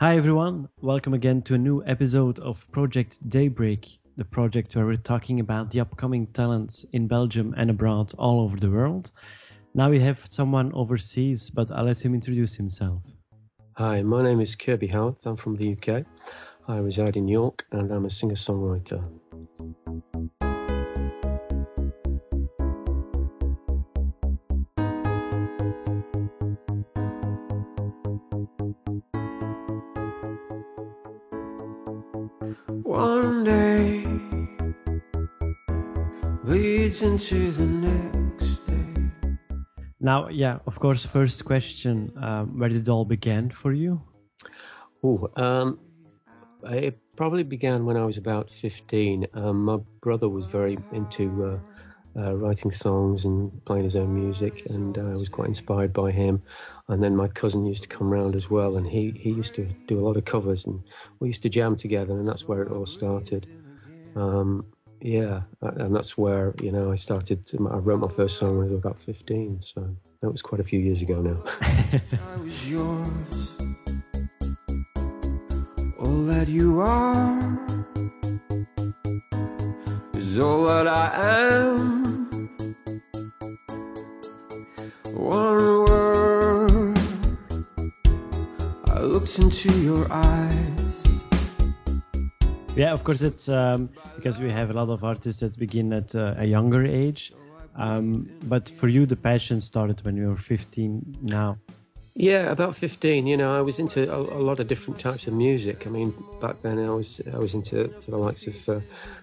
Hi, everyone. Welcome again to a new episode of Project Daybreak, the project where we're talking about the upcoming talents in Belgium and abroad all over the world. Now we have someone overseas, but I'll let him introduce himself. Hi, my name is Kirby Howarth. I'm from the UK. I reside in York and I'm a singer songwriter. Into the next day. Now, yeah, of course, first question um, where did it all begin for you? Oh, um, it probably began when I was about 15. Um, my brother was very into uh, uh, writing songs and playing his own music, and uh, I was quite inspired by him. And then my cousin used to come round as well, and he, he used to do a lot of covers, and we used to jam together, and that's where it all started. Um, yeah, and that's where you know I started. I wrote my first song when I was about 15, so that was quite a few years ago now. I was yours. All that you are is all that I am. One word. I looked into your eyes. Yeah, of course, it's um, because we have a lot of artists that begin at uh, a younger age. Um, but for you, the passion started when you were 15 now. Yeah, about 15. You know, I was into a, a, lot of different types of music. I mean, back then I was I was into the likes of uh,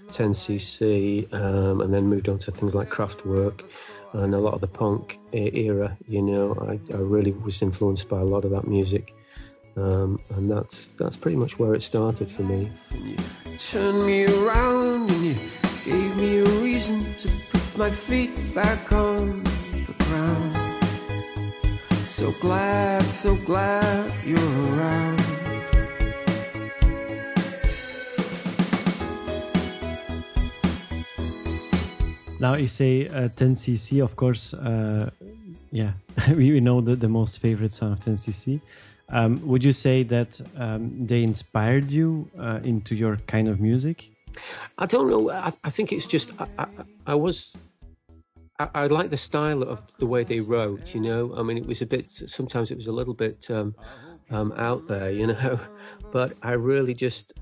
10cc, um, and then moved on to things like Kraftwerk and a lot of the punk era. You know, I, I really was influenced by a lot of that music, um, and that's that's pretty much where it started for me. Turn me around and you gave me a reason to put my feet back on the ground. So glad, so glad you're around. Now you say uh, 10cc, of course. Uh, yeah, we, we know the, the most favorite song of 10cc. Um, would you say that um, they inspired you uh, into your kind of music? I don't know. I, I think it's just I, I, I was I, I, like the style of the way they wrote. You know, I mean, it was a bit. Sometimes it was a little bit um, um, out there. You know, but I really just,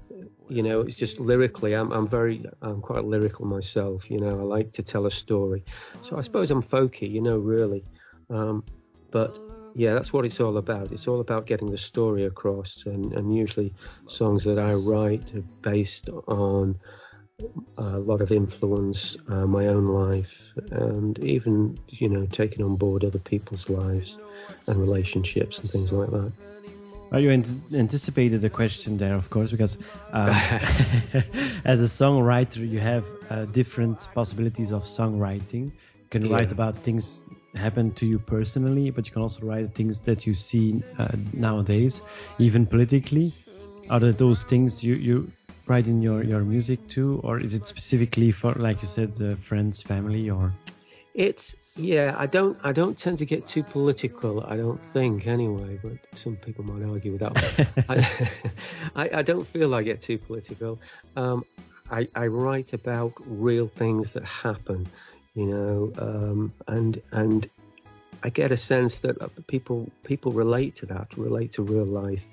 you know, it's just lyrically. I'm, I'm very, I'm quite lyrical myself. You know, I like to tell a story. So I suppose I'm folky. You know, really. Um, but yeah, that's what it's all about. It's all about getting the story across, and, and usually songs that I write are based on a lot of influence, uh, my own life, and even you know taking on board other people's lives and relationships and things like that. Well, you anticipated the question there, of course, because um, as a songwriter, you have uh, different possibilities of songwriting. You can yeah. write about things happen to you personally, but you can also write things that you see uh, nowadays, even politically. Are there those things you, you write in your, your music too, or is it specifically for, like you said, uh, friends, family, or? It's yeah. I don't I don't tend to get too political. I don't think anyway, but some people might argue with that. I, I, I don't feel I get too political. Um, I, I write about real things that happen you know, um, and and I get a sense that uh, people people relate to that, relate to real life,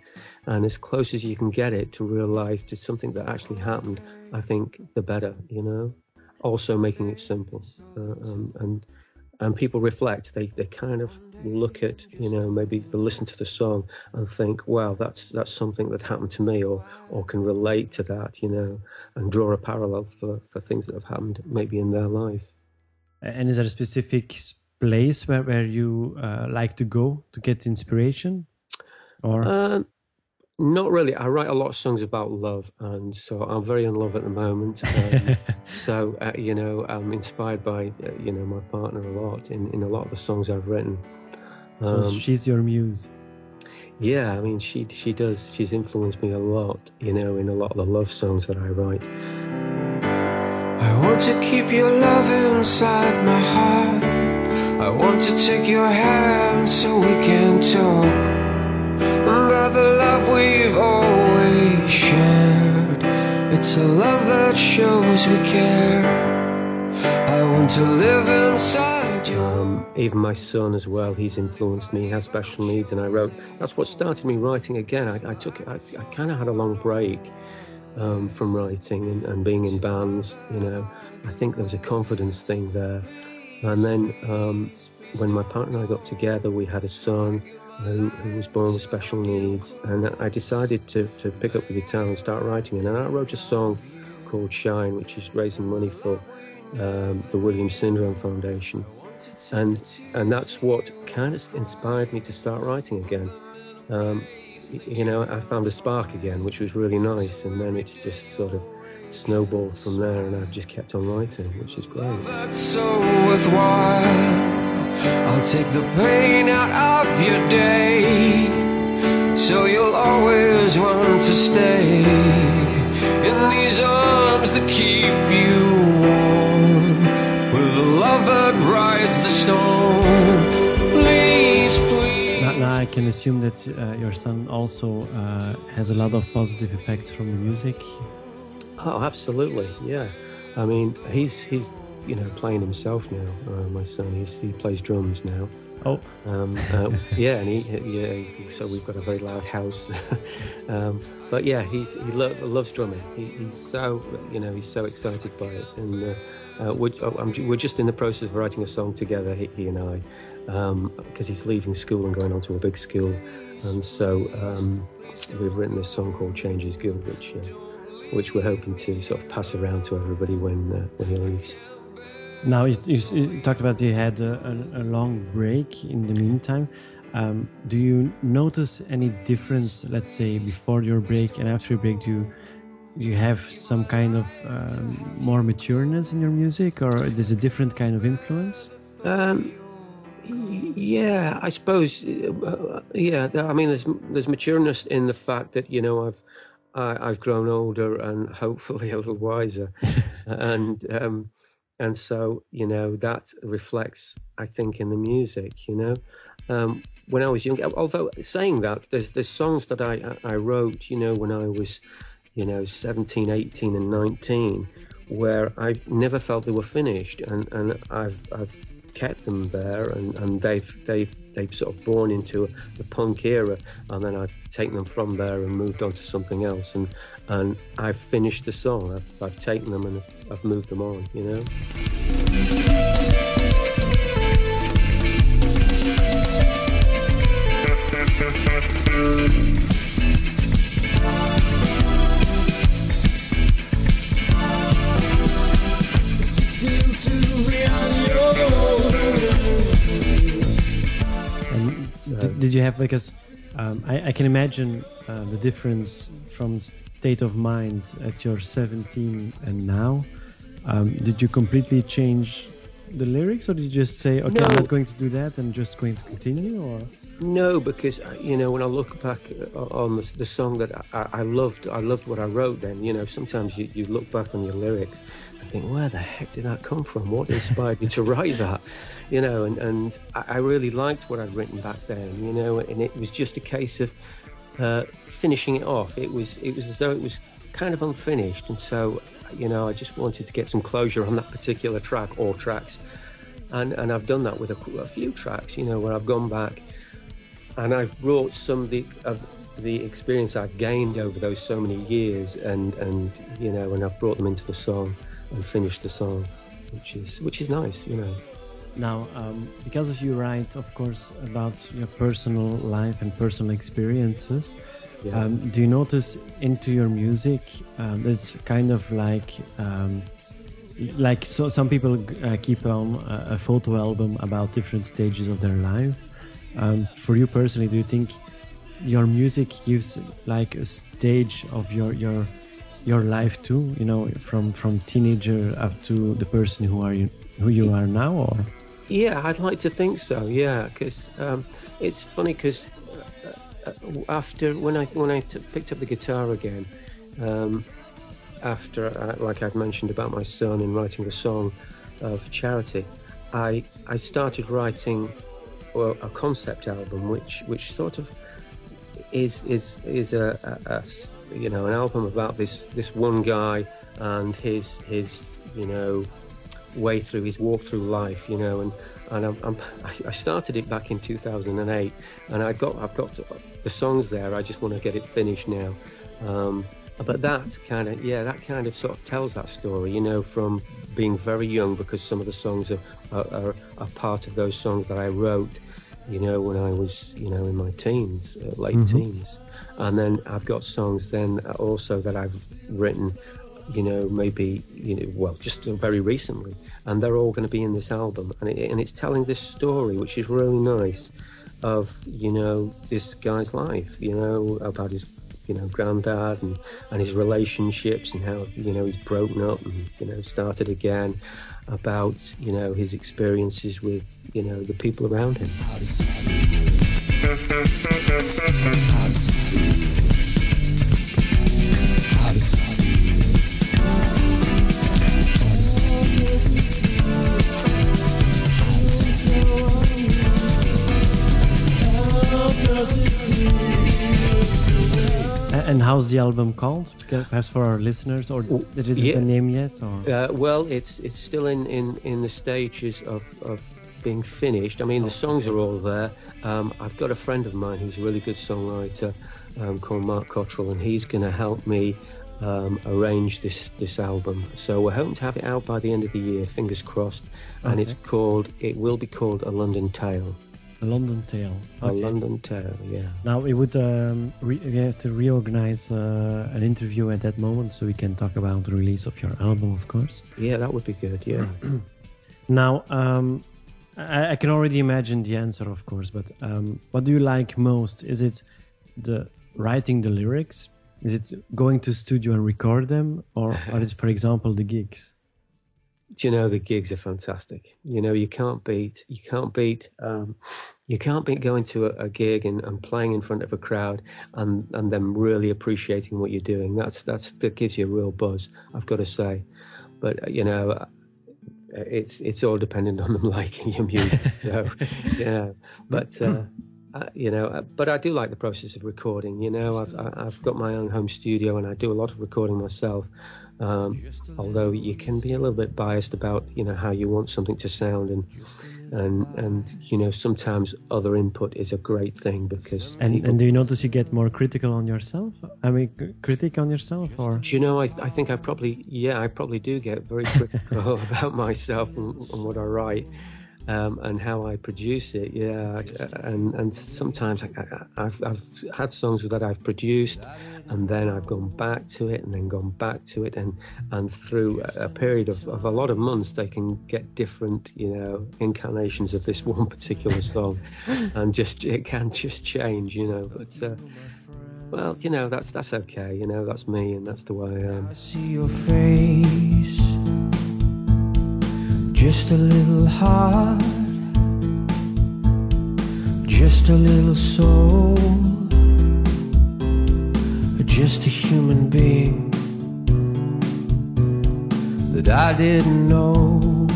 and as close as you can get it to real life, to something that actually happened, I think the better, you know. Also making it simple, uh, um, and and people reflect. They they kind of look at, you know, maybe they listen to the song and think, wow, that's that's something that happened to me, or or can relate to that, you know, and draw a parallel for for things that have happened maybe in their life. And is there a specific place where, where you uh, like to go to get inspiration? Or uh, not really. I write a lot of songs about love, and so I'm very in love at the moment. Um, so uh, you know, I'm inspired by uh, you know my partner a lot in, in a lot of the songs I've written. Um, so she's your muse. Yeah, I mean, she she does. She's influenced me a lot. You know, in a lot of the love songs that I write. To keep your love inside my heart. I want to take your hand so we can talk about the love we've all. shared. It's a love that shows we care. I want to live inside you. Um, even my son as well, he's influenced me. He has special needs, and I wrote. That's what started me writing again. I, I took. I, I kind of had a long break um, from writing and, and, being in bands. You know, I think there was a confidence thing there. And then um, when my partner and I got together, we had a son who, who, was born with special needs, and I decided to, to pick up the guitar and start writing. And I wrote a song called Shine, which is raising money for um, the Williams Syndrome Foundation, and and that's what kind of inspired me to start writing again. Um, you know, I found a spark again, which was really nice, and then it's just sort of snowballed from there, and I've just kept on writing, which is great. That's so worthwhile. I'll take the pain out of your day, so you'll always want to stay in these arms that keep you can assume that uh, your son also uh, has a lot of positive effects from the music. Oh, absolutely, yeah. I mean, he's he's you know playing himself now. Uh, my son, he's he plays drums now. Oh, um, uh, yeah, and he yeah. So we've got a very loud house, um, but yeah, he's he lo- loves drumming. He, he's so you know he's so excited by it, and uh, uh we're, oh, we're just in the process of writing a song together, he, he and I, because um, he's leaving school and going on to a big school, and so um, we've written this song called "Change Is Good," which uh, which we're hoping to sort of pass around to everybody when uh, when he leaves. Now you, you, you, talked about you had a, a, a long break in the meantime. Um, do you notice any difference, let's say, before your break and after your break? Do you, you have some kind of um, more matureness in your music, or is it a different kind of influence? Um, yeah, I suppose. Uh, yeah, I mean, there's there's matureness in the fact that you know I've I, have grown older and hopefully a little wiser, and um, and so you know that reflects, I think, in the music. You know, um, when I was young, although saying that, there's there's songs that I I wrote, you know, when I was, you know, 17, 18, and 19, where I never felt they were finished, and and I've I've kept them there, and, and they've they've they've sort of born into the punk era, and then I've taken them from there and moved on to something else, and and I've finished the song. I've I've taken them and I've moved them on, you know. did you have because um, I, I, can imagine uh, the difference from state of mind at your 17 and now. Um, did you completely change the lyrics, or did you just say, "Okay, no. I'm not going to do that, and just going to continue"? Or no, because uh, you know when I look back uh, on the, the song that I, I, loved, I loved what I wrote. Then you know sometimes you, you look back on your lyrics think, "Where the heck did that come from? What inspired me to write that?" you know, and, and I really liked what I'd written back then, you know, and it was just a case of uh, finishing it off. It was it was as though it was kind of unfinished, and so you know, I just wanted to get some closure on that particular track or tracks, and and I've done that with a, a few tracks, you know, where I've gone back and I've brought some of the of the experience I've gained over those so many years, and and you know, and I've brought them into the song and finish the song, which is which is nice, you know. Now, um, because you write, of course, about your personal life and personal experiences, yeah. um, do you notice into your music um, it's kind of like um, like so some people uh, keep on a, a, photo album about different stages of their life. Um, for you personally, do you think your music gives like a stage of your your your life too? You know, from from teenager up to the person who are you who you are now, or? Yeah, I'd like to think so. Yeah, because um, it's funny because uh, uh, after when I when I picked up the guitar again, um, after uh, like I'd mentioned about my son and writing a song uh, for charity, I I started writing well, a concept album, which which sort of is is is a, a, a you know, an album about this this one guy and his his you know way through his walk through life, you know, and and I'm, I'm, i started it back in 2008, and I got I've got the songs there. I just want to get it finished now. Um, but that kind of yeah, that kind of sort of tells that story, you know, from being very young because some of the songs are are, are, are part of those songs that I wrote, you know, when I was you know in my teens, uh, late mm-hmm. teens, and then I've got songs then also that I've written you know, maybe, you know, well, just very recently. And they're all going to be in this album. And, it, and it's telling this story, which is really nice, of, you know, this guy's life, you know, about his, you know, granddad and, and his relationships and how, you know, he's broken up and, you know, started again, about, you know, his experiences with, you know, the people around him. And how's the album called? Perhaps for our listeners, or it isn't yeah. the name yet? Or? Uh, well, it's it's still in, in, in the stages of, of being finished. I mean, the songs are all there. Um, I've got a friend of mine who's a really good songwriter um, called Mark Cottrell, and he's going to help me um, arrange this this album. So we're hoping to have it out by the end of the year, fingers crossed. And okay. it's called. It will be called A London Tale. A London Tale. Okay. A London Tale, yeah. Now we would um, we have to reorganize uh, an interview at that moment so we can talk about the release of your album, of course. Yeah, that would be good. Yeah. now, um, I, I, can already imagine the answer, of course. But um, what do you like most? Is it the writing the lyrics? Is it going to studio and record them, or, or is, for example, the gigs? You know the gigs are fantastic? You know you can't beat you can't beat um, you can't beat going to a, a gig and, and, playing in front of a crowd and and them really appreciating what you're doing. That's that's that gives you a real buzz. I've got to say, but you know it's it's all dependent on them liking your music. So yeah, but. Uh, uh, you know, uh, but I do like the process of recording. You know, I've I've got my own home studio and I do a lot of recording myself. Um, although you can be a little bit biased about you know how you want something to sound and and and you know sometimes other input is a great thing because and, people... and do you notice you get more critical on yourself i mean critic on yourself or do you know i, I think i probably yeah i probably do get very critical about myself and, and what i write um, and how I produce it. Yeah, and and sometimes I, have I've had songs that I've produced, and then I've gone back to it, and then gone back to it, and and through a period of, of a lot of months, they can get different, you know, incarnations of this one particular song, and just it can just change, you know. But uh, well, you know, that's that's okay. You know, that's me, and that's the way I am. I see your face just a little heart, just a little soul, just a human being that I didn't know.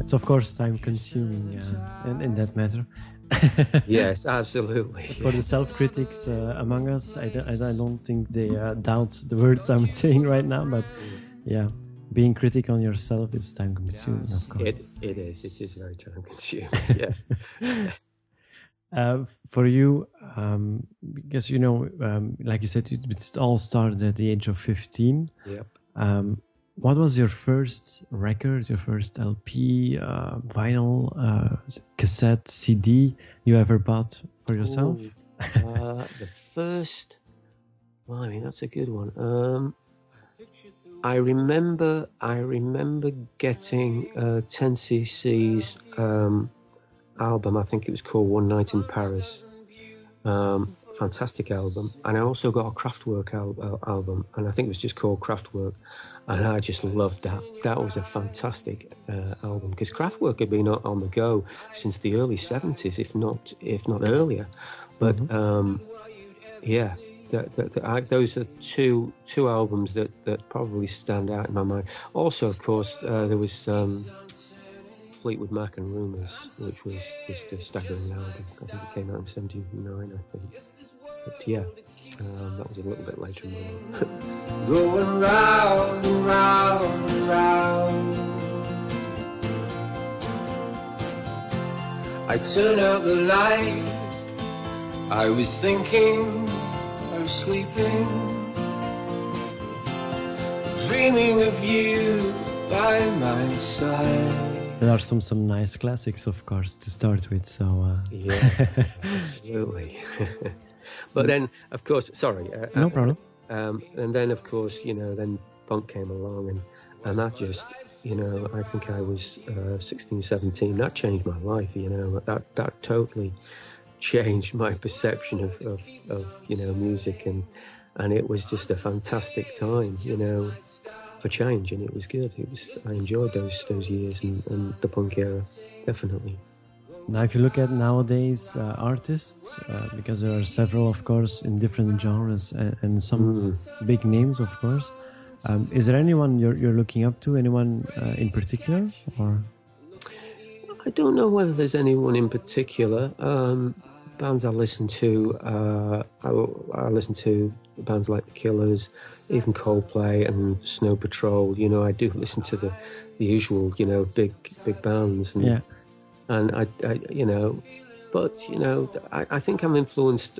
It's of course time consuming uh, in, in that matter. yes, absolutely. For the self critics uh, among us, I don't, I don't think they uh, doubt the words I'm saying right now, but yeah, being critical on yourself is time consuming, of course. It, it is. It is very time consuming. yes. uh, for you, um, because you know, um, like you said, it, it, all started at the age of 15. Yep. Um, what was your first record, your first LP, uh, vinyl, uh, cassette, CD you ever bought for yourself? Ooh, uh, the first, well, I mean, that's a good one. I remember I remember getting uh, 10cc's um, album. I think it was called One Night in Paris. Um, fantastic album. And I also got a Kraftwerk al- album, and I think it was just called Kraftwerk. And I just loved that. That was a fantastic uh, album because Kraftwerk had been on the go since the early 70s, if not if not earlier. But mm-hmm. um, yeah, that, that, that those are two two albums that, that probably stand out in my mind. Also, of course, uh, there was um, Fleetwood Mac and Rumours, which was just a staggering album. I think it came out in '79, I think. But yeah, Um, that was a little bit later in my life. Going round and round and round. I turn out the light. I was thinking, I was sleeping, dreaming of you by my side. There are some some nice classics, of course, to start with. So uh, Yeah, absolutely. but then, of course, sorry. Uh, no uh, problem. Um, and then, of course, you know, then punk came along, and and that just, you know, I think I was uh, 16, 17. That changed my life. You know, that that totally changed my perception of, of, of you know music, and and it was just a fantastic time. You know, for change, and it was good. It was I enjoyed those those years and, and the punk era, definitely. Now, if you look at nowadays uh, artists, uh, because there are several, of course, in different genres and, and some Mm. big names, of course. Um, is there anyone you're, you're looking up to? Anyone uh, in particular, or I don't know whether there's anyone in particular. Um, bands I listen to, uh, I, I listen to bands like The Killers, even Coldplay and Snow Patrol. You know, I do listen to the, the usual, you know, big big bands. And, yeah, and I, I, you know, but you know, I, I think I'm influenced.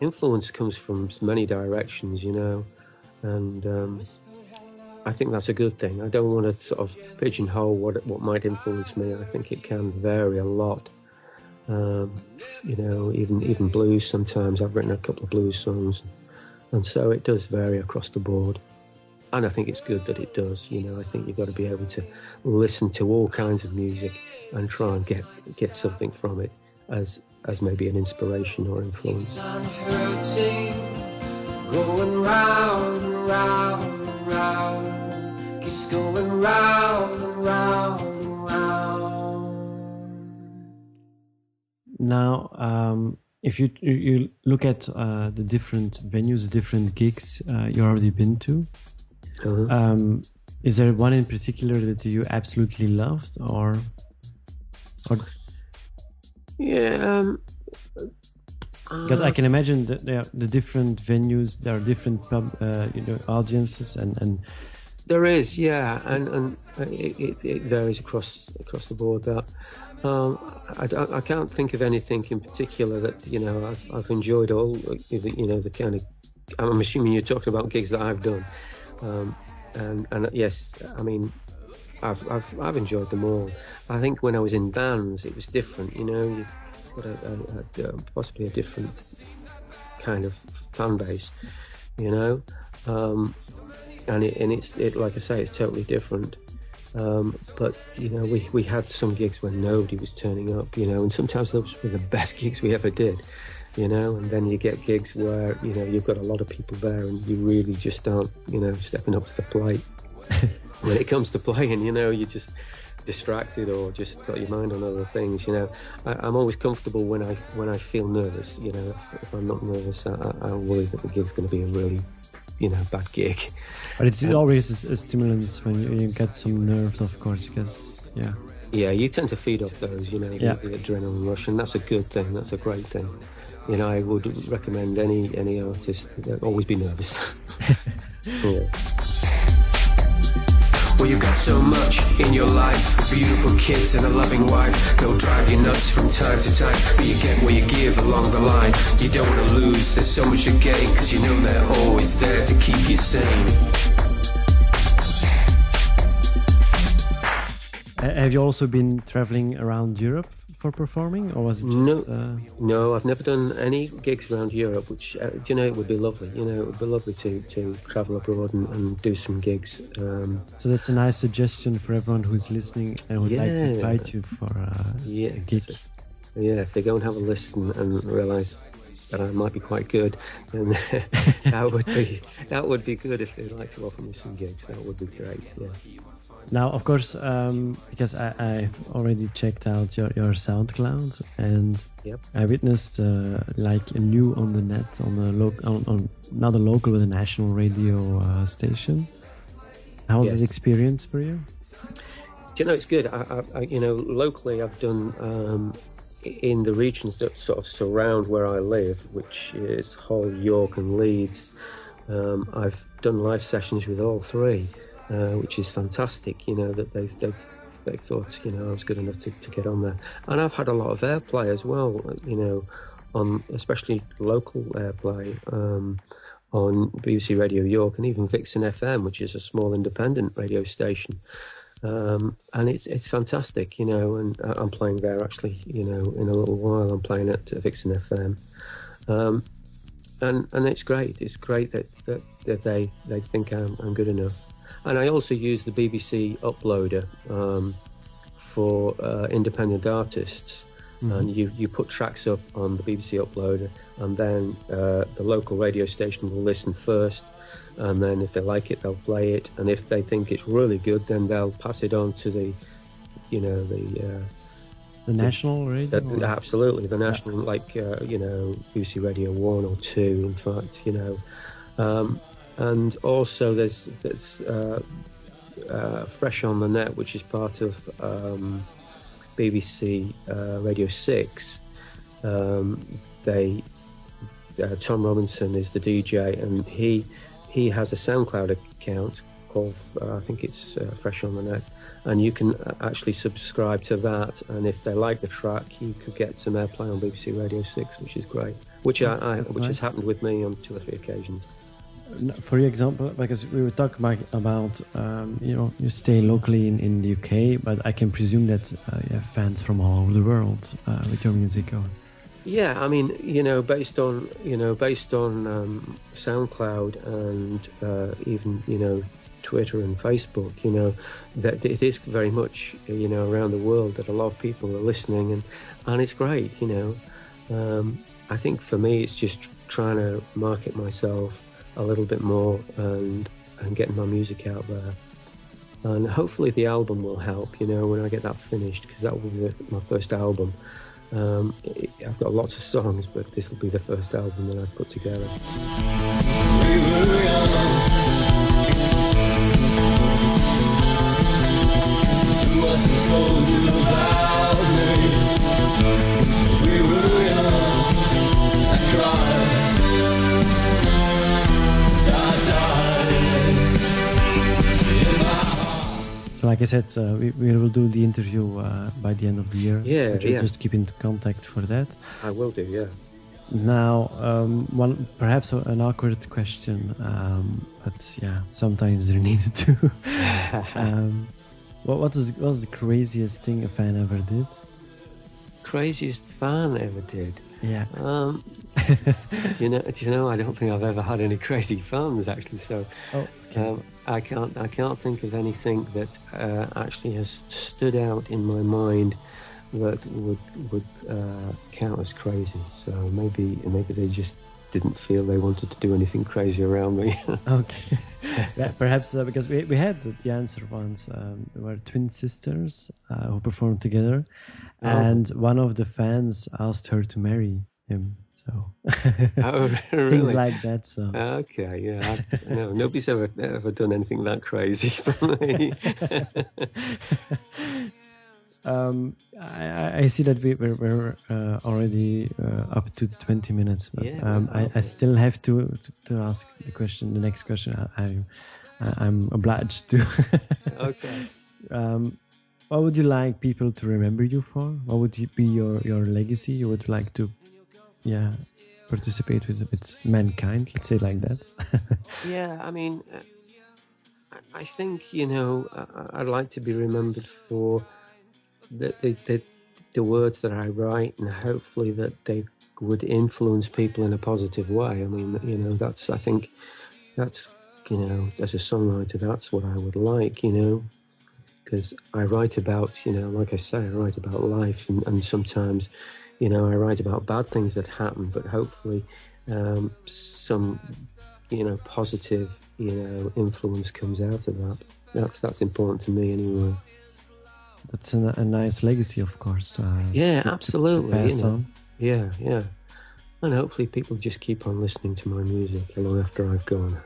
Influence comes from many directions, you know, and um, I think that's a good thing. I don't want to sort of pigeonhole what what might influence me. I think it can vary a lot. Um, you know, even even blues. Sometimes I've written a couple of blues songs, and so it does vary across the board. And I think it's good that it does. You know, I think you've got to be able to listen to all kinds of music and try and get get something from it as as maybe an inspiration or influence. I'm hurting, going round and round and round, keeps going round and round and round. Now, um, if you you- you look at uh, the different venues, different gigs uh, you already been to, Uh-huh. um, is there one in particular that you absolutely loved, or or Yeah. Um, because I can imagine that there are the different venues, there are different pub, uh, you know audiences, and and There is, yeah, and and it, it, it varies across across the board. That um, I, I- I can't think of anything in particular that you know I've I've enjoyed all you know the kind of I'm assuming you're talking about gigs that I've done, um, and and yes, I mean I've I've I've enjoyed them all. I think when I was in bands, it was different. You know, got a, a, a, possibly a different kind of fan base. You know. Um, and it, and it's it like I say, it's totally different. Um, but you know, we we had some gigs when nobody was turning up, you know, and sometimes those were the best gigs we ever did, you know. And then you get gigs where you know you've got a lot of people there, and you really just aren't, you know, stepping up to the plate. when it comes to playing, you know, you're just distracted or just got your mind on other things. You know, I, I'm always comfortable when I when I feel nervous. You know, if, if I'm not nervous, I, I, I worry that the gig's going to be a really, you know, bad gig. but it's always a, a stimulus when you, you get some nerves, of course, because yeah, Yeah, you tend to feed off those, you know, Yeah. the, the adrenaline rush, and that's a good thing. That's a great thing. You know, I would recommend any any artist that always be nervous. yeah. Well, you've got so much in your life beautiful kids and a loving wife. They'll drive you nuts from time to time, but you get what you give along the line. You don't want to lose, there's so much to gain, because you know they're always there to keep you sane. Have you also been traveling around Europe for performing, or was it No. Uh, No, I've never done any gigs around Europe, which uh, do you know it would be lovely. You know, it would be lovely to to travel abroad and, and do some gigs. Um, so that's a nice suggestion for everyone who's listening and would like to Yeah. invite you for uh, yeah, a gig. yeah. If they go and have a listen and realise that I might be quite good, then that would be that would be good. If they'd like to offer me some gigs, that would be great. Yeah. Now, of course, um, because I, I've already checked out your, your SoundCloud, and Yep. I witnessed uh, like a new on the net on a local, on, on not a local but a national radio uh, station. How was Yes. that experience for you? Do you know it's good? I, I, I, you know, locally I've done um, in the regions that sort of surround where I live, which is Hull, York, and Leeds, um, I've done live sessions with all three, uh, which is fantastic. You know that they've they've they thought you know I was good enough to, to get on there, and I've had a lot of airplay as well. You know, on especially local airplay. Um, on BBC Radio York and even Vixen FM, which is a small independent radio station. Um, and it's it's fantastic, you know. And I'm playing there actually, you know, in a little while. I'm playing at Vixen FM, um, and and it's great. It's great that that, that they they think I'm, I'm good enough. And I also use the BBC uploader um, for uh, independent artists. Mm-hmm. And you, you put tracks up on the BBC uploader, and then uh, the local radio station will listen first, and then if they like it, they'll play it, and if they think it's really good, then they'll pass it on to the, you know, the uh, the, the national radio. The, absolutely, the national, yeah. like uh, you know, BBC Radio One or Two, in fact, you know, um, and also there's there's uh, uh, Fresh on the Net, which is part of um, BBC uh, Radio Six. Um, they uh, Tom Robinson is the DJ, and he he has a SoundCloud account called uh, I think it's uh, Fresh on the Net, and you can actually subscribe to that. And if they like the track, you could get some airplay on BBC Radio Six, which is great. Which I, I which nice. has happened with me on two or three occasions. For example, because we were talking about, um, you know you stay locally in, in the UK, but I can presume that uh, you have fans from all over the world uh, with your music. Yeah, I mean, you know, based on you know, based on um, SoundCloud and uh, even you know, Twitter and Facebook, you know, that it is very much you know around the world that a lot of people are listening, and and it's great, you know. Um, I think for me, it's just trying to market myself a little bit more and and getting my music out there. And hopefully the album will help, you know, when I get that finished, because that will be my first album. Um, I've got lots of songs, but this will be the first album that I've put together. So, like I said, uh, we, we will do the interview uh, by the end of the year. Yeah, so just, yeah. just keep in contact for that. I will do, yeah. Now, um, one perhaps an awkward question, um, but yeah, sometimes they're needed too. um, what, what was what was the craziest thing a fan ever did? Craziest fan ever did? Yeah. Um, do you know? Do you know? I don't think I've ever had any crazy fans actually. So, oh. Um, I can't. I can't think of anything that uh, actually has stood out in my mind that would would uh, count as crazy. So maybe maybe they just didn't feel they wanted to do anything crazy around me. okay. yeah, perhaps uh, because we, we had the answer once. Um, there were twin sisters uh, who performed together, oh. and one of the fans asked her to marry him. So oh, really? things like that. So okay, yeah, I, no, nobody's ever ever done anything that crazy for me. um, I, I, see that we, we're, we're uh, already uh, up to the 20 minutes, but yeah, um, I, I, still have to, to, to ask the question. The next question, I, am obliged to. okay. Um, what would you like people to remember you for? What would be your, your legacy you would like to yeah participate with with mankind let's say like that. Yeah i mean uh, i think you know uh, uh, i'd like to be remembered for the, the, the, the words that i write and hopefully that they would influence people in a positive way. I mean you know that's i think that's you know as a songwriter that's what i would like you know because i write about you know like i say i write about life and, and sometimes you know, I write about bad things that happen, but hopefully um, some, you know, positive, you know, influence comes out of that. That's that's important to me anyway. That's a, a nice legacy, of course. Uh, yeah, to, absolutely. To you know. on. Yeah, yeah. And hopefully people just keep on listening to my music long after I've gone.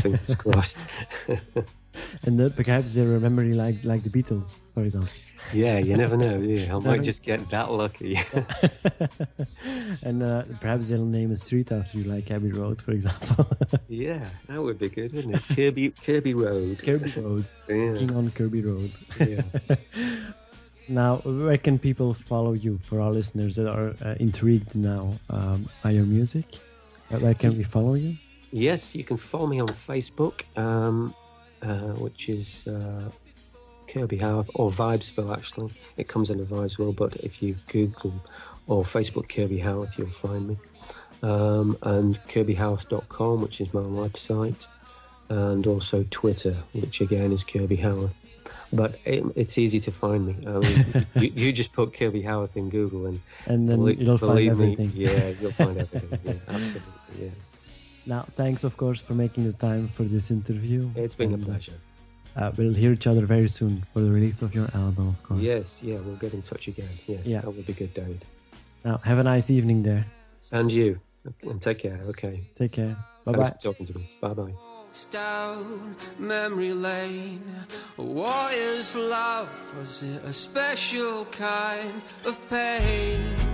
Fingers crossed. and that perhaps they're remember you like like the Beatles, for example. Yeah, you never know. Yeah, I might just get that lucky. and uh, perhaps they'll name a street after you, like Abbey Road, for example. yeah, that would be good, wouldn't it? Kirby Kirby Road. Kirby Road. Yeah. King on Kirby Road. Yeah. Now, where can people follow you for our listeners that are uh, intrigued now um, by your music? Where can we follow you? Yes, you can follow me on Facebook, um, uh, which is uh, Kirby Howarth or Vibesville. Actually, it comes under Vibesville, but if you Google or Facebook Kirby Howarth, you'll find me. Um, and KirbyHowarth.com, which is my website, and also Twitter, which again is Kirby Howarth. But it, it's easy to find me. I mean, you, you just put Kirby Howarth in Google, and And then belie- you'll find believe me, everything. yeah, you'll find everything. Yeah, absolutely. Yeah. Now, thanks, of course, for making the time for this interview. It's been a And, uh, pleasure. Uh, we'll hear each other very soon for the release of your album, of course. Yes, yeah, we'll get in touch again. Yes, Yeah. that would be good, David. Now, have a nice evening there. And you. And take care. Okay. Take care. Bye Thanks bye. for talking to me. Bye bye. down memory lane. What is love? Was it a special kind of pain?